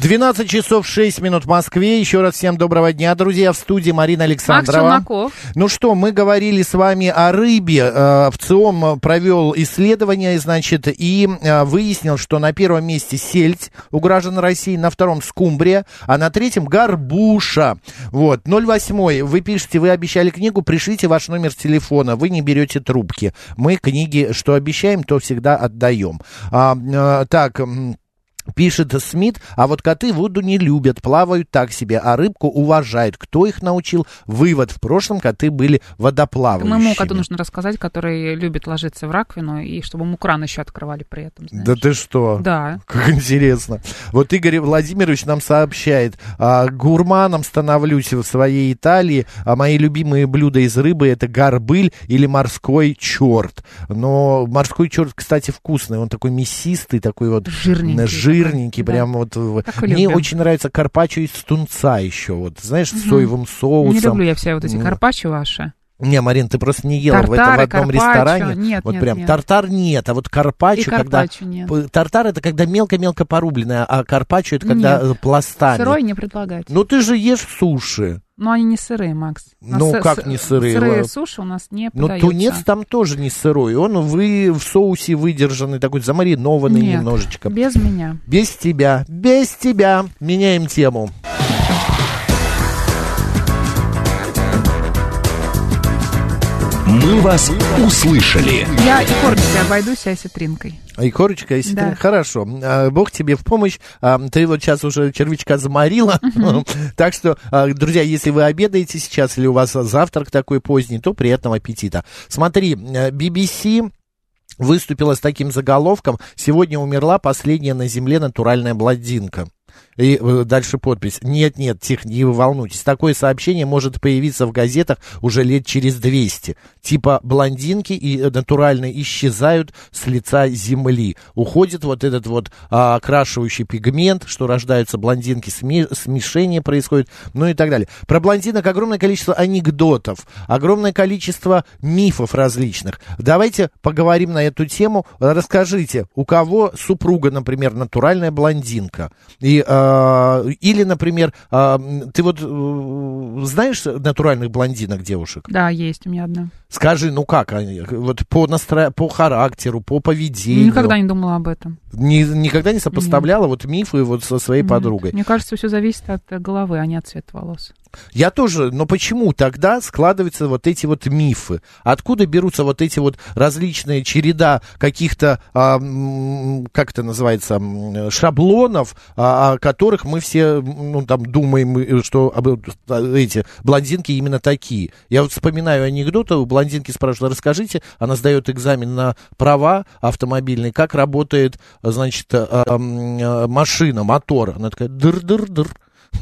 12 часов 6 минут в Москве. Еще раз всем доброго дня, друзья. В студии Марина Александрова. Ну что, мы говорили с вами о рыбе. Э, ВЦИОМ провел исследование, значит, и э, выяснил, что на первом месте сельдь у граждан России, на втором скумбрия, а на третьем горбуша. Вот, 08. Вы пишете, вы обещали книгу, пришлите ваш номер телефона. Вы не берете трубки. Мы книги, что обещаем, то всегда отдаем. А, э, так... Пишет Смит, а вот коты воду не любят, плавают так себе, а рыбку уважают. Кто их научил? Вывод. В прошлом коты были водоплавающими. Моему коту нужно рассказать, который любит ложиться в раковину, и чтобы ему кран еще открывали при этом. знаешь. Да ты что? Да. Как интересно. Вот Игорь Владимирович нам сообщает, а, гурманом становлюсь в своей Италии, а мои любимые блюда из рыбы это горбыль или морской черт. Но морской черт, кстати, вкусный, он такой мясистый, такой вот Жирненький жирненький, такой, прям вот. Мне любим. очень нравится карпаччо из тунца еще, вот, знаешь, с соевым соусом. Не люблю я все вот эти карпаччо ваши. Не, Марин, ты просто не ела в этом в Тартары, одном карпаччо. ресторане. Нет, вот нет, прям нет. тартар нет, а вот карпаччо, И когда карпаччо нет. Тартар это когда мелко-мелко порубленное, а карпаччо это когда Нет. э, пластами. Сырой не предлагать. Ну ты же ешь суши. Но они не сырые, Макс. Нас Ну, с- как не сырые? Сырые суши у нас не Ну подаются. тунец там тоже не сырой. Он вы в соусе выдержанный, такой замаринованный Нет, немножечко. без меня. Без тебя, без тебя. Меняем тему. Мы вас услышали. Я и корочкой обойдусь, а осетринкой. И корочка, если Да. ты... Хорошо. А, Бог тебе в помощь. А, Ты вот сейчас уже червячка заморила. Так что, а, друзья, если вы обедаете сейчас или у вас завтрак такой поздний, то приятного аппетита. Смотри, э, BBC выступила с таким заголовком «Сегодня умерла последняя на Земле натуральная блондинка». И э, дальше подпись. Нет, нет, тихо, не волнуйтесь. Такое сообщение может появиться в газетах уже лет через 200. Типа блондинки и э, натурально исчезают с лица земли. Уходит вот этот вот а, окрашивающий пигмент, что рождаются блондинки, сме- смешение происходит, ну и так далее. Про блондинок огромное количество анекдотов, огромное количество мифов различных. Давайте поговорим на эту тему. Расскажите, у кого супруга, например, натуральная блондинка? И, а, или, например, м, ты вот э, знаешь натуральных блондинок девушек? Да, есть у меня одна. Скажи, ну как они? Вот по, настро... по характеру, по поведению. Никогда не думала об этом. Ни- никогда не сопоставляла вот мифы вот со своей Нет. подругой. Мне кажется, все зависит от э, головы, а не от цвета волос. Я тоже, но почему тогда складываются вот эти вот мифы? Откуда берутся вот эти вот различные череда каких-то, а, как это называется, шаблонов, а, о которых мы все, ну, там, думаем, э, что об- эти блондинки именно такие. Я вот вспоминаю анекдоты, у блондинки спрашивают, расскажите, она сдает экзамен на права автомобильные, как работает, значит, а, а, машина, мотор. Она такая, дыр-дыр-дыр.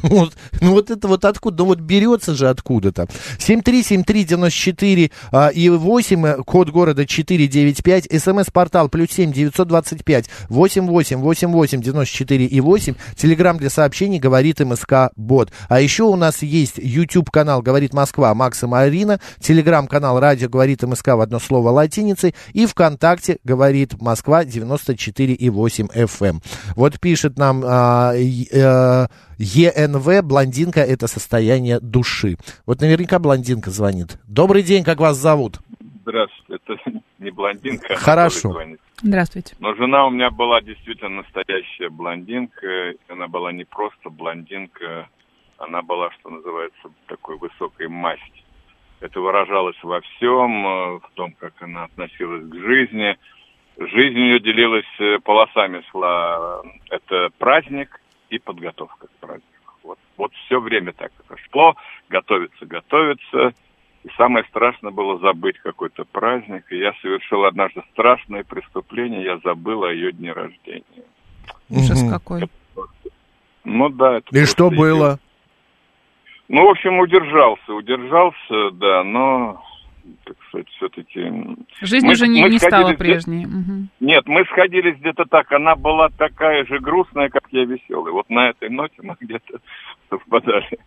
Вот, ну вот это вот откуда, ну вот берется же откуда-то. 7373948 а, и 8, э, код города 495, смс-портал плюс 7 925 88 88 94 и 8, телеграмм для сообщений говорит МСК Бот. А еще у нас есть YouTube канал говорит Москва Макс и Марина, телеграм-канал радио говорит МСК в одно слово латиницей и ВКонтакте говорит Москва 94 и 8 FM. Вот пишет нам а, и- э, ЕНВ, блондинка это состояние души. Вот наверняка блондинка звонит. Добрый день, как вас зовут? Здравствуйте, это не блондинка. она Хорошо. Здравствуйте. Но жена у меня была действительно настоящая блондинка. Она была не просто блондинка, она была, что называется, такой высокой масти. Это выражалось во всем, э, в том, как она относилась к жизни. Жизнь у нее делилась э, полосами шла. Это праздник и подготовка к празднику. Вот Вот все время так это шло, готовиться, готовиться. И самое страшное было забыть какой-то праздник. И я совершил однажды страшное преступление, я забыл о ее дне рождения. Ужас Мгм. какой. Ну да, это И что было? Ну, в общем, удержался, удержался, да, но, сказать, все-таки... Жизнь Мы- уже не, мы не стала прежней. Мгм. Нет, мы сходились где-то так, она была такая же грустная, как я веселый. Вот на этой ноте мы где-то совпадали.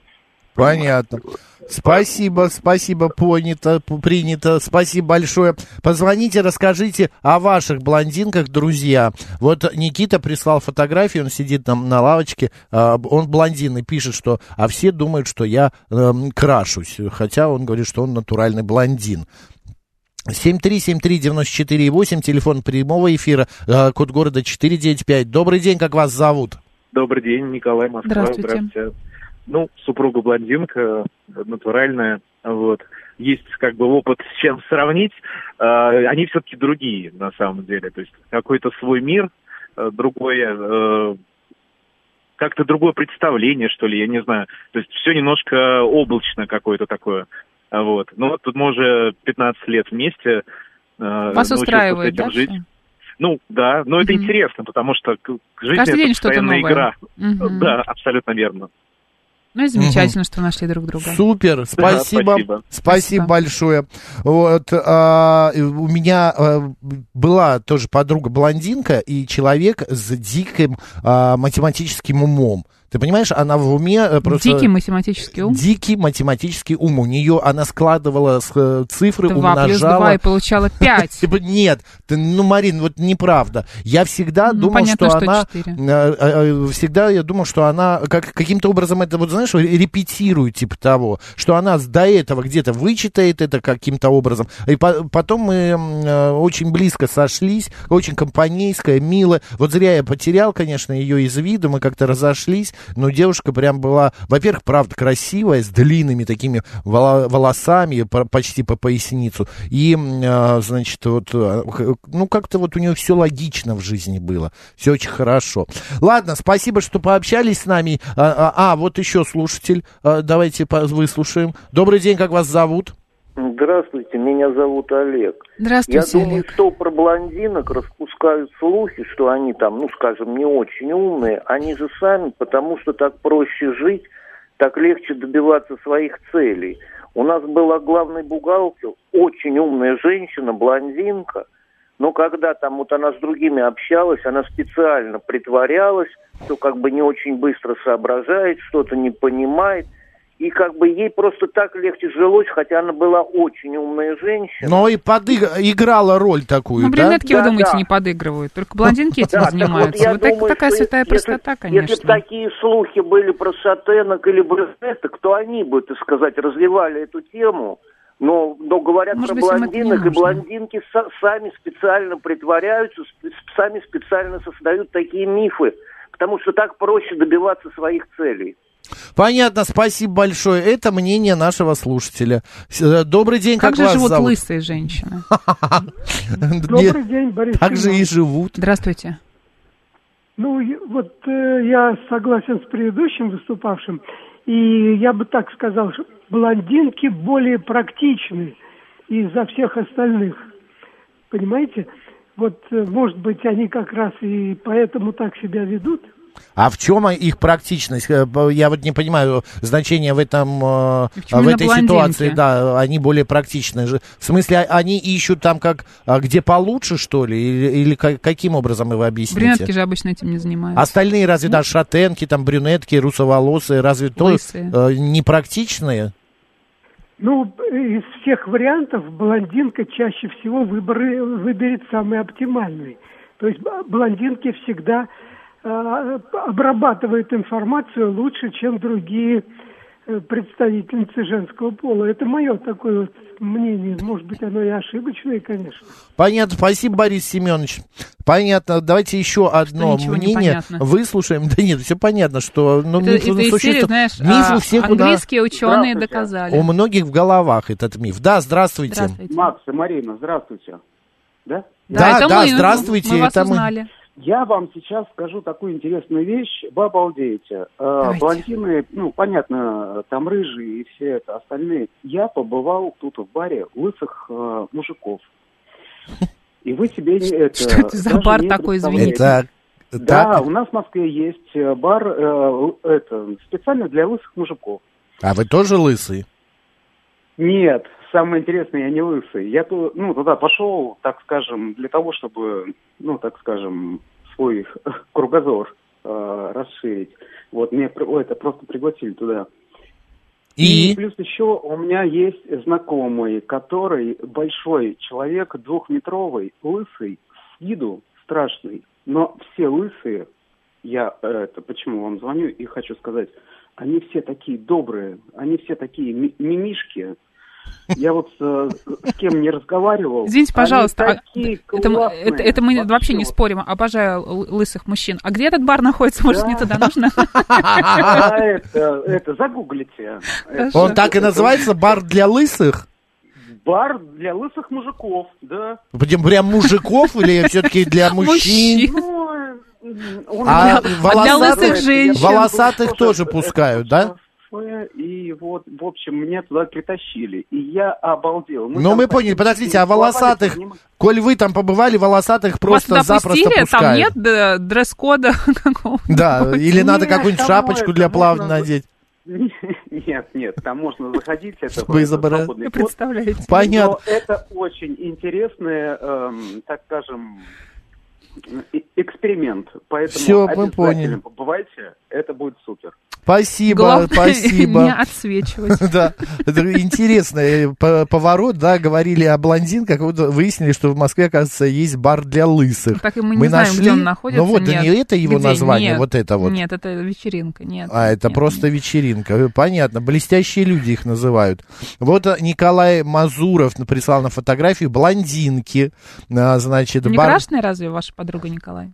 Понятно. Спасибо, спасибо, понято, принято. Спасибо большое. Позвоните, расскажите о ваших блондинках, друзья. Вот Никита прислал фотографию, он сидит там на лавочке, а, он блондин и пишет, что, а все думают, что я эм, крашусь, хотя он говорит, что он натуральный блондин. 7373948, телефон прямого эфира, э, код города 495. Добрый день, как вас зовут? Добрый день, Николай Москва. Здравствуйте. Ну, супруга блондинка, э, натуральная, вот. Есть как бы опыт с чем сравнить. Э, они все-таки другие, на самом деле. То есть какой-то свой мир, другое, как-то другое представление, что ли, я не знаю. То есть все немножко облачно какое-то такое. А Вот. Ну вот тут мы уже 15 лет вместе. э, Вас с устраивает, этим да? жить. Ну, да, но это Мгм. интересно, потому что к- жизнь Каждый это день что-то постоянная новое. игра. Мгм. Да, абсолютно верно. Ну и замечательно, что нашли друг друга. Супер, спасибо, спасибо. спасибо, Спасибо. большое. Вот а, у меня а, была тоже подруга блондинка и человек с диким а, математическим умом. Ты понимаешь, она в уме э, просто... Дикий математический ум. Дикий математический ум. У нее она складывала э, цифры, Два плюс умножала. два и получала пять. Типа, нет, ты, ну, Марин, вот неправда. Я всегда Ну, думал, понятно, что, что она... четыре. э, всегда я думал, что она как, каким-то образом это, вот знаешь, репетирует, типа того, что она до этого где-то вычитает это каким-то образом. И по- потом мы очень близко сошлись, очень компанейская, милая. Вот зря я потерял, конечно, ее из виду, мы как-то разошлись, но девушка прям была, во-первых, правда, красивая, с длинными такими волосами, по- почти по поясницу. И, э, значит, вот, х- ну, как-то вот у нее все логично в жизни было. Все очень хорошо. Ладно, спасибо, что пообщались с нами. А, а, а, вот еще слушатель. А, Давайте выслушаем. Добрый день, как вас зовут? Здравствуйте, меня зовут Олег. Здравствуйте, Я думаю, Олег. что про блондинок распускают слухи, что они там, ну, скажем, не очень умные. Они же сами, потому что так проще жить, так легче добиваться своих целей. У нас была главный бухгалтер, очень умная женщина, блондинка, но когда там вот она с другими общалась, она специально притворялась, что как бы не очень быстро соображает, что-то не понимает. И как бы ей просто так легче жилось, хотя она была очень умная женщина. Но и подыг- играла роль такую, Ну, да? брюнетки, вы Да, думаете, да. не подыгрывают? Только блондинки этим Да, так вот занимаются. Вот думаю, такая святая если- простота, Если бы конечно. такие слухи были про шатенок или брюнеток, то они бы, так сказать, развивали эту тему. Но, но говорят Может про быть, блондинок, и блондинки са- сами специально притворяются, сп- сами специально создают такие мифы, потому что так проще добиваться своих целей. Понятно, спасибо большое. Это мнение нашего слушателя. Э, Добрый день, как, Как же вас живут зовут? лысые женщины? Добрый день, Борис Так же и живут. Здравствуйте. Ну, вот э, я согласен с предыдущим выступавшим, и я бы так сказал, что блондинки более практичны из-за всех остальных. Понимаете? Вот, э, может быть, они как раз и поэтому так себя ведут. А в чем их практичность? Э, Я вот не понимаю значения в этом, э, в именно этой ситуации. Да, они более практичны. же. В смысле, а- они ищут там как, а, где получше, что ли? Или, или ка- каким образом вы объясните? Брюнетки же обычно этим не занимаются. Остальные разве, да, шатенки, там, брюнетки, русоволосые, разве то Лысые. э, непрактичные? Ну, из всех вариантов блондинка чаще всего выборы, выберет самый оптимальный. То есть блондинки всегда э, обрабатывают информацию лучше, чем другие э, представительницы женского пола. Это мое такое вот мнение. Может быть, оно и ошибочное, конечно. Понятно, спасибо, Борис Семенович. Понятно, давайте еще одно не мнение выслушаем. Да нет, все понятно, что ну, Это, миф это из серии, существует. знаешь, Миф а, у всех у нас- английские ученые Здравствуйте. доказали. У многих в головах этот миф. Да, здравствуйте. Здравствуйте. Макс и Марина, здравствуйте. Да? Да, это да, мы, здравствуйте, мы вас это мы. Я вам сейчас скажу такую интересную вещь, вы обалдеете. Э, блондины, ну, понятно, там рыжие и все это остальные. Я побывал тут в баре лысых э, мужиков. И вы себе не это... Что это за бар такой, извините? Это Да, так? у нас в Москве есть э, бар э, это, специально для лысых мужиков. А вы тоже лысый? Нет, самое интересное, я не лысый. Я ну, туда пошел, так скажем, для того, чтобы, ну, так скажем, свой кругозор э, расширить. Вот мне это просто пригласили туда. И? плюс еще у меня есть знакомый, который большой человек, двухметровый, лысый, с виду страшный. Но все лысые, я э, это почему вам звоню и хочу сказать, они все такие добрые, они все такие ми- мимишки. Я вот э, с кем не разговаривал. Извините, они пожалуйста, а такие это, мы- классные. это, это мы вообще не спорим. Обожаю лысых мужчин. А где этот бар находится? Может, не туда нужно? А, это, это, загуглите. Это- Он так и называется бар для лысых? Бар для лысых мужиков, да. Прям, прям мужиков или все-таки для мужчин? Ну, он- А для- волосатых, лысых женщин волосатых тоже пускают, да? И вот, в общем, меня туда притащили. И я обалдел. Ну, там мы поняли. Подождите, а волосатых, поднимали. коль вы там побывали, волосатых Вас просто туда запросто пустили? Там пускают. нет д- дресс-кода какого-то? Да, или надо Нет, какую-нибудь там шапочку для плавания можно- надеть. Нет, нет, там можно заходить. Это, Вы вход. представляете? Понятно. Но это очень интересный, эм, так скажем, э- эксперимент. Поэтому Всё, мы поняли. побывайте, это будет супер. Спасибо, Главное, спасибо. не отсвечивать. Да, интересный э, по- поворот, да, говорили о блондинках, вот выяснили, что в Москве, оказывается, есть бар для лысых. Так и мы не знаем, где он находится. Ну вот, да не это его название, вот это вот. Нет, это вечеринка, нет. А, это просто вечеринка. Э, Понятно. Блестящие люди их называют. Вот а, Николай Мазуров прислал на фотографию блондинки. А, Значит, Не бар- крашеная разве ваша подруга Николай?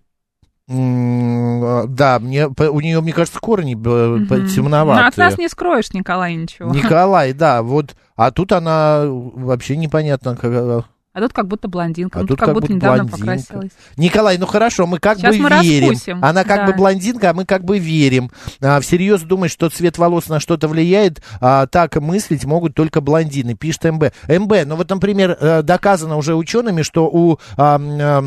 А, Да, мне, у нее, мне кажется, корни Мгм. темноватые. Ну, от нас не скроешь, Николай, ничего. Николай, да, вот. А тут она вообще непонятно. как, э, А тут как будто блондинка. А ну, тут как, как будто будто недавно блондинка. покрасилась. Николай, ну хорошо, мы как Сейчас бы мы верим. раскусим, Она как да. бы блондинка, а мы как бы верим. А, всерьез думать, что цвет волос на что-то влияет, а, так мыслить могут только блондины, пишет МБ. МБ, ну вот, например, э, доказано уже учеными, что у... а,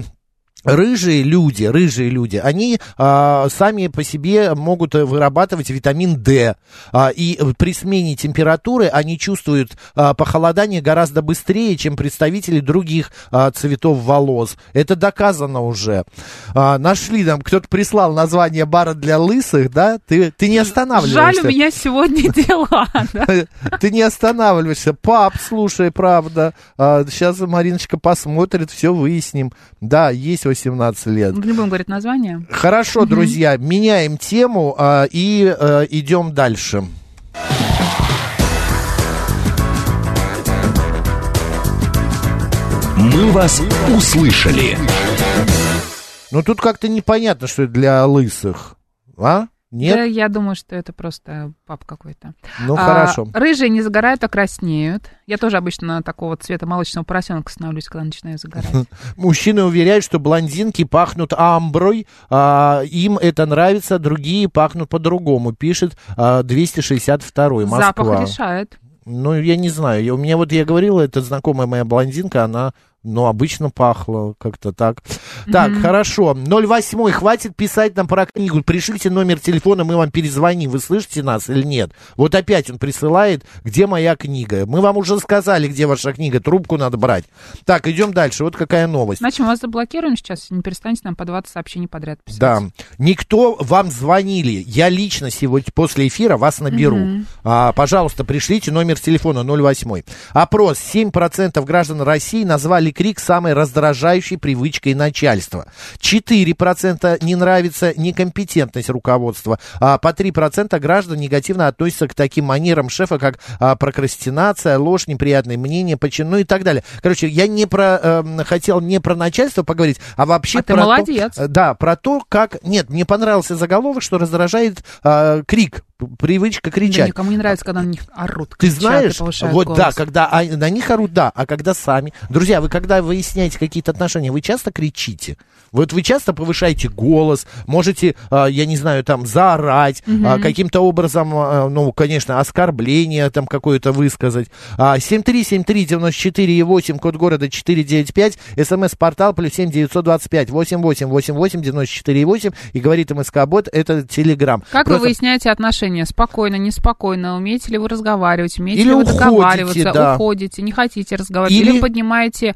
Рыжие люди, рыжие люди, они а, сами по себе могут вырабатывать витамин D. А, и при смене температуры они чувствуют а, похолодание гораздо быстрее, чем представители других а, цветов волос. Это доказано уже. А, нашли нам, кто-то прислал название бара для лысых, да? Ты, ты не останавливаешься. Жаль, у меня сегодня дела. Ты не останавливаешься. Пап, слушай, правда. а, сейчас Мариночка посмотрит, все выясним. Да, есть 18 лет. Не будем говорить название. Хорошо, друзья, меняем тему а, и а, идем дальше. «Мы вас услышали». Ну тут как-то непонятно, что это для лысых. А? Нет? Да, я думаю, что это просто пап какой-то. Ну, А, хорошо. Рыжие не загорают, а краснеют. Я тоже обычно такого цвета молочного поросенка становлюсь, когда начинаю загорать. Мужчины уверяют, что блондинки пахнут амброй, а, им это нравится, другие пахнут по-другому, пишет а, 262 Москва. Запах решает. Ну, я не знаю. Я- у меня вот, я говорила, это знакомая моя блондинка, она, ну, обычно пахла как-то так. Так, Мгм. хорошо. 08, хватит писать нам про книгу. Пришлите номер телефона, мы вам перезвоним. Вы слышите нас или нет? Вот опять он присылает, где моя книга. Мы вам уже сказали, где ваша книга. Трубку надо брать. Так, идем дальше. Вот какая новость. Значит, мы вас заблокируем сейчас, не перестанете нам по 20 сообщений подряд писать. Да. Никто вам звонили. Я лично сегодня после эфира вас наберу. Мгм. А, пожалуйста, пришлите номер телефона 08. Опрос. 7% граждан России назвали крик самой раздражающей привычкой начальства. 4% не нравится некомпетентность руководства. А по 3% граждан негативно относятся к таким манерам шефа, как а, прокрастинация, ложь, неприятные мнения, почин, ну и так далее. Короче, я не про, эм, хотел не про начальство поговорить, а вообще А ты про то- молодец. Э, да, про то, как... Нет, мне понравился заголовок, что раздражает а, крик, привычка Да кричать. никому не нравится, когда на них орут, Ты кричат и знаешь, вот голос. да, когда а- на них орут, да, а когда сами. Друзья, вы когда выясняете какие-то отношения, вы часто кричите? Вот вы часто повышаете голос, можете, а, я не знаю, там, заорать, а, каким-то образом, а, ну, конечно, оскорбление там какое-то высказать. А, 7373948, код города 495, смс-портал плюс 7 925 88 88 94 8 и говорит МСК-бот, это Телеграм. Как Просто- вы выясняете отношения? Спокойно, неспокойно? Умеете ли вы разговаривать? Умеете Или ли вы уходите, договариваться? да. Уходите, не хотите разговаривать? Или Или, поднимаете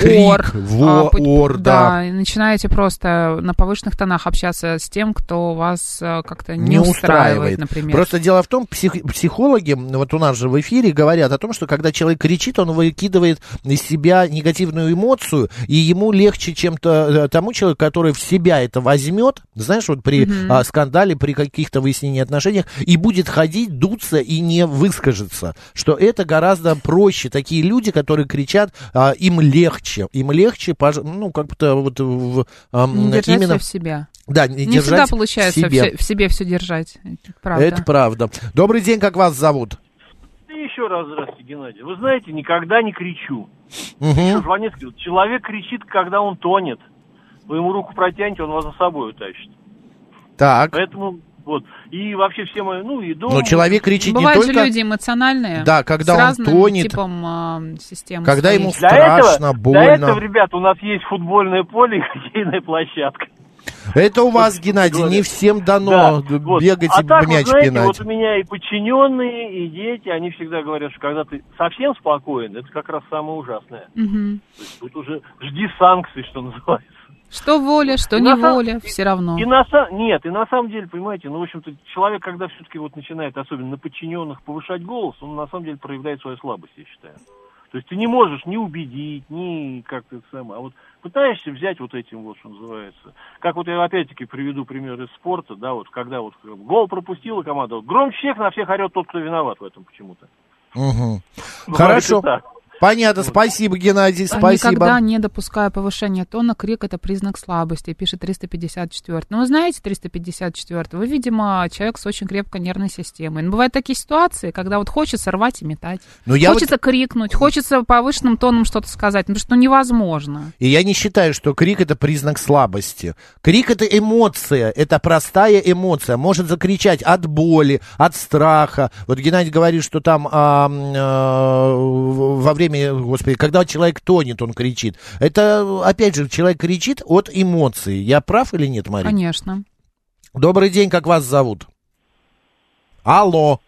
крик, ор? во, пот- ор, да. и начинаете просто на повышенных тонах общаться с тем, кто вас э, как-то не, не устраивает, например. Просто дело в том, псих- психологи, вот у нас же в эфире говорят о том, что когда человек кричит, он выкидывает из себя негативную эмоцию, и ему легче, чем то, э, тому человеку, который в себя это возьмет, знаешь, вот при Мгм. а, скандале, при каких-то выяснениях отношениях, и будет ходить, дуться и не выскажется. Что это гораздо проще. Такие люди, которые кричат, а, им легче. Им легче, ну, как-то вот в, держать именно... в себя. Да, не, Не держать всегда в получается себе. в себе все держать. Это правда. Это правда. Добрый день, как вас зовут? Еще раз здравствуйте, Геннадий. Вы знаете, никогда не кричу. Жванецкий, вот человек кричит, когда он тонет. Вы ему руку протянете, он вас за собой утащит. Так. Поэтому вот. И вообще все мои, ну и дома. Но человек кричит не Бывают только... же люди эмоциональные. Да, когда с он разным тонет. типом э, системы. Когда своей. ему Для страшно, этого, больно. Для этого, ребят, у нас есть футбольное поле и хоккейная площадка. Это у вас, Геннадий, не всем дано Да, вот. бегать а и так, мяч вот, знаете, пинать. вот у меня и подчиненные, и дети, они всегда говорят, что когда ты совсем спокоен, это как раз самое ужасное. Мгм. То есть тут уже жди санкций, что называется. Что воля, что И не на самом- воля, все равно. И на са- нет, и на самом деле, понимаете, ну, в общем-то, человек, когда все-таки вот начинает, особенно на подчиненных, повышать голос, он на самом деле проявляет свою слабость, я считаю. То есть ты не можешь ни убедить, ни как-то это самое, а вот пытаешься взять вот этим вот, что называется. Как вот я опять-таки приведу пример из спорта, да, вот когда вот гол пропустила команда, вот громче всех на всех орет тот, кто виноват в этом почему-то. Мгм. Бывает Хорошо. Понятно, спасибо, Геннадий, спасибо. Никогда не допускаю повышения тона, крик это признак слабости, пишет 354. Ну, вы знаете 354, вы, видимо, человек с очень крепкой нервной системой. Но бывают такие ситуации, когда вот хочется рвать и метать. Ну, я хочется крикнуть, хочется повышенным тоном что-то сказать, ну, потому что ну, невозможно. И я не считаю, что крик это признак слабости. Крик это эмоция, это простая эмоция. Может закричать от боли, от страха. Вот Геннадий говорит, что там а, а, во время, господи, когда человек тонет, он кричит. Это, опять же, человек кричит от эмоций. Я прав или нет, Мария? Конечно. Добрый день, как вас зовут? Алло.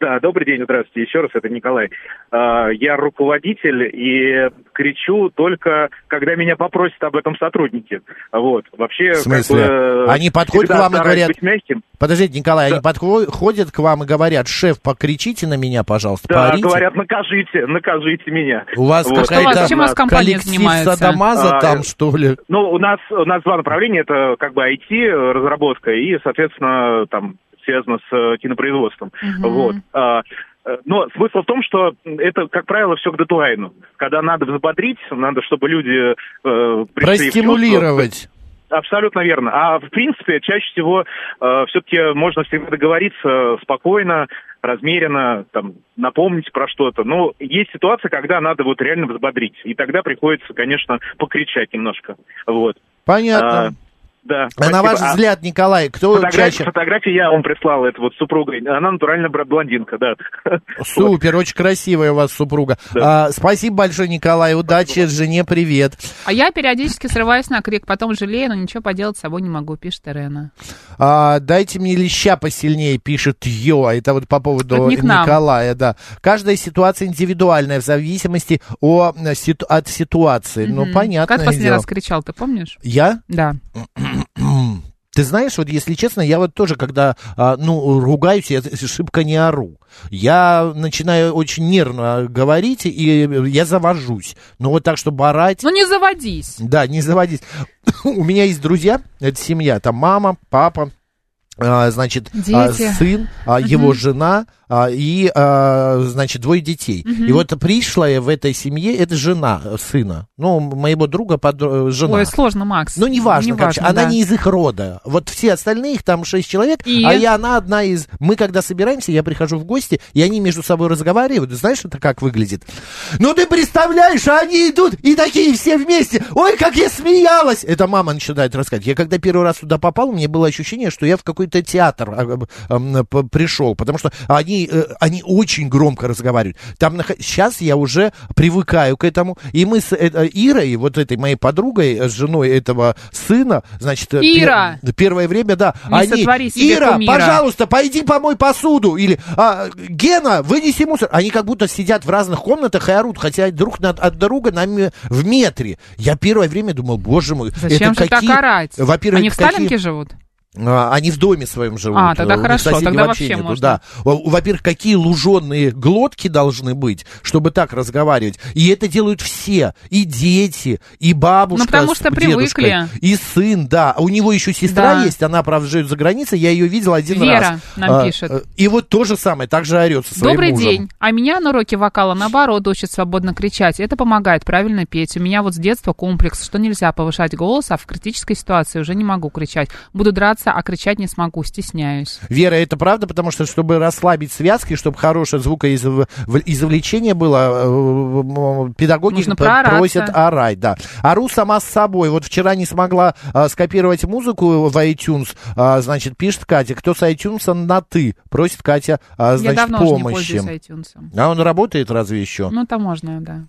Да, добрый день, здравствуйте. Еще раз, это Николай. А, Я руководитель и кричу только, когда меня попросят об этом сотрудники. Вот. Вообще, В смысле? как бы, Они подходят к вам и говорят... быть мягким. Подождите, Николай, они подходят к вам и говорят, шеф, покричите на меня, пожалуйста, Да, поорите». говорят, накажите, накажите меня. У вас Вот. какая-то чем у вас компания коллектив занимается? садомаза А, там, что ли? Ну, у нас, у нас два направления. Это как бы IT-разработка и, соответственно, там связано с э, кинопроизводством. Мгм. Вот. А, э, но смысл в том, что это, как правило, все к дедлайну. Когда надо взбодрить, надо, чтобы люди э. Простимулировать. Абсолютно верно. А в принципе, чаще всего э, все-таки можно всегда договориться спокойно, размеренно, там, напомнить про что-то. Но есть ситуация, когда надо вот реально взбодрить. И тогда приходится, конечно, покричать немножко. Вот. Понятно. А, да. А на спасибо. ваш А взгляд, Николай, кто фотографии, чаще... фотографии я вам прислал, это вот супруга. Она натурально блондинка, да. Супер, очень красивая у вас супруга. А, спасибо большое, Николай, удачи жене, привет. А я периодически срываюсь на крик, потом жалею, но ничего поделать с собой не могу, пишет Ирена. А, дайте мне леща посильнее, пишет Йо. Это вот по поводу. Николая, да. Каждая ситуация индивидуальная в зависимости о, э, от ситуации. Ну, Мгм. понятно. Как последний раз кричал, ты помнишь? Я? Да. Ты знаешь, вот если честно, я вот тоже, когда, а, ну, ругаюсь, я шибко не ору. Я начинаю очень нервно говорить, и я завожусь. Но вот так, чтобы орать... Ну не заводись. Да, не заводись. У меня есть друзья, это семья, там мама, папа, значит, Дети. а, сын, а, его жена а, и, а, значит, двое детей. Мгм. И вот пришлая в этой семье это жена сына, ну, моего друга под, э, жена. Ой, сложно, Макс. Ну, неважно, короче, Неважно, она да. не из их рода. Вот все остальные, их там шесть человек, И? а я она одна из... Мы когда собираемся, я прихожу в гости, и они между собой разговаривают. Знаешь, это как выглядит? Ну, ты представляешь, а они идут, и такие все вместе. Ой, как я смеялась! Это мама начинает рассказывать. Я когда первый раз туда попал, меня было ощущение, что я в какой-то театр а, пришел, потому что они, э, они очень громко разговаривают. Там сейчас я уже привыкаю к этому, и мы с э, Ирой, вот этой моей подругой, э, с женой этого сына, значит, Ира! первое время, да, Не они, Ира, кумира. пожалуйста, пойди помой посуду, или а, Гена, вынеси мусор. Они как будто сидят в разных комнатах и орут, хотя друг над, от друга нами в метре. Я первое время думал, боже мой, Зачем это же так какие... орать? Во-первых, Они в какие- Сталинке живут? А, Они в доме своем живут. А, тогда хорошо, тогда вообще нету, можно. Да. Во- Во-первых, какие луженые глотки должны быть, чтобы так разговаривать. И это делают все. И дети, и бабушка Ну, потому что дедушкой, привыкли. И сын, да. У него еще сестра Да. есть, она, правда, живет за границей, я ее видел один Вера раз. нам А, пишет. э, И вот то же самое, так же орет со своим Добрый мужем. день. А меня на уроке вокала, наоборот, учат свободно кричать. Это помогает правильно петь. У меня вот с детства комплекс, что нельзя повышать голос, а в критической ситуации уже не могу кричать. Буду драться, а кричать не смогу, стесняюсь. Вера, это правда, потому что, чтобы расслабить связки, чтобы хорошее звукоизвлечение было, э, педагоги Нужно просят орать, да. Ору сама с собой. Вот вчера не смогла а, скопировать музыку в iTunes, а, значит, пишет Катя, кто с iTunes на «ты», просит Катя, а, Я значит, давно уже не помощи. пользуюсь iTunes. А он работает разве еще? Ну, там можно, да.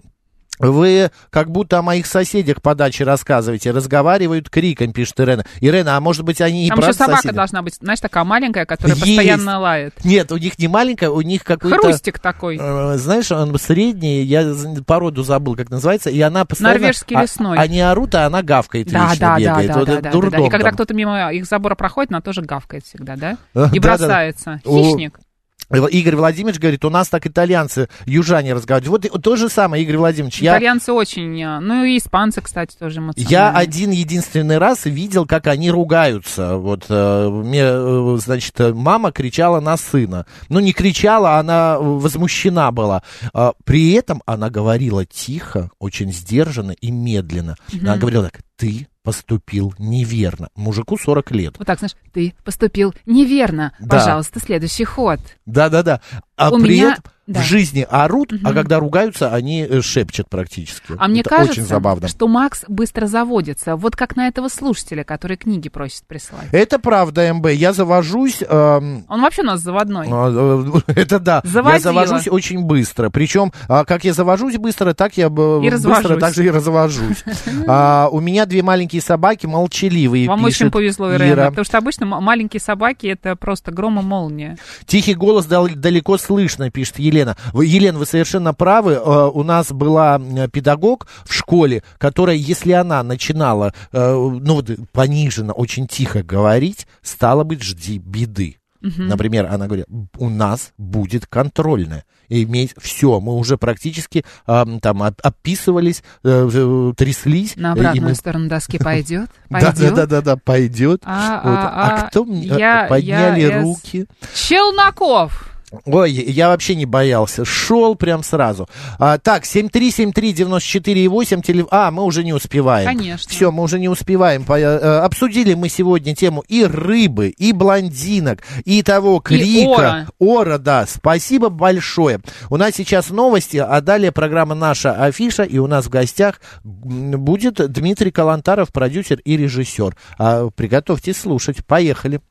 Вы как будто о моих соседях по даче рассказываете, разговаривают криком, пишет Ирена. Ирена, а может быть они и Там еще собака соседи? должна быть, знаешь, такая маленькая, которая Есть. постоянно лает. Нет, у них не маленькая, у них какой-то... Хрустик такой. э, знаешь, он средний, я породу забыл, как называется, и она постоянно... Норвежский а- лесной. Они орут, а она гавкает Да, вечно, да, бегает. да, Вот да, да, да. И когда кто-то мимо их забора проходит, она тоже гавкает всегда, да? А, И бросается. Хищник. Игорь Владимирович говорит, у нас так итальянцы, южане разговаривают. Вот то же самое, Игорь Владимирович. Я, Итальянцы очень, э, ну и испанцы, кстати, тоже я эмоциональные. один единственный раз видел, как они ругаются. Вот э, мне, э, значит, мама кричала на сына. Ну, не кричала, она возмущена была. А, При этом она говорила тихо, очень сдержанно и медленно. Она Мгм. говорила так, ты поступил неверно. Мужику 40 лет. Вот так, знаешь, ты поступил неверно. Да. Пожалуйста, следующий ход. Да-да-да. А У при меня- этом да. в жизни орут, а Мгм. когда ругаются, они э, шепчут практически. А мне Это кажется, очень забавно. что Макс быстро заводится. Вот как на этого слушателя, который книги просит прислать. Это правда, МБ. Я завожусь... эм, Он вообще у нас заводной. а, э, Это да. Я Заводила. завожусь очень быстро. Причем, а, как я завожусь быстро, так я И быстро развожусь. так же и развожусь. А, У меня две маленькие собаки, молчаливые, Вам очень пишет повезло, Ирена, Ира. потому что обычно маленькие собаки это просто гром и молния. Тихий голос дал- далеко слышно, пишет Елена. Вы, Елена, вы совершенно правы. Э, У нас была э, педагог в школе, которая, если она начинала, э, ну, вот, пониженно, очень тихо говорить, стало быть, жди беды. Мгм. Например, она говорит, у нас будет контрольная. Иметь все, мы уже практически ам, там оп- описывались, э, э, тряслись. На и обратную мы- сторону доски пойдет? Да, да, да, да, да, пойдет. А, а, А а, кто мне подняли руки? Челноков. Ой, я вообще не боялся. Шел прям сразу. А, так, 7373948, теле... А, мы уже не успеваем. Конечно. Все, мы уже не успеваем. По- э, Обсудили мы сегодня тему и рыбы, и блондинок, и того крика. ора. да. Спасибо большое. У нас сейчас новости, а далее программа «Наша афиша», и у нас в гостях будет Дмитрий Калантаров, продюсер и режиссер. А, приготовьтесь слушать. Поехали.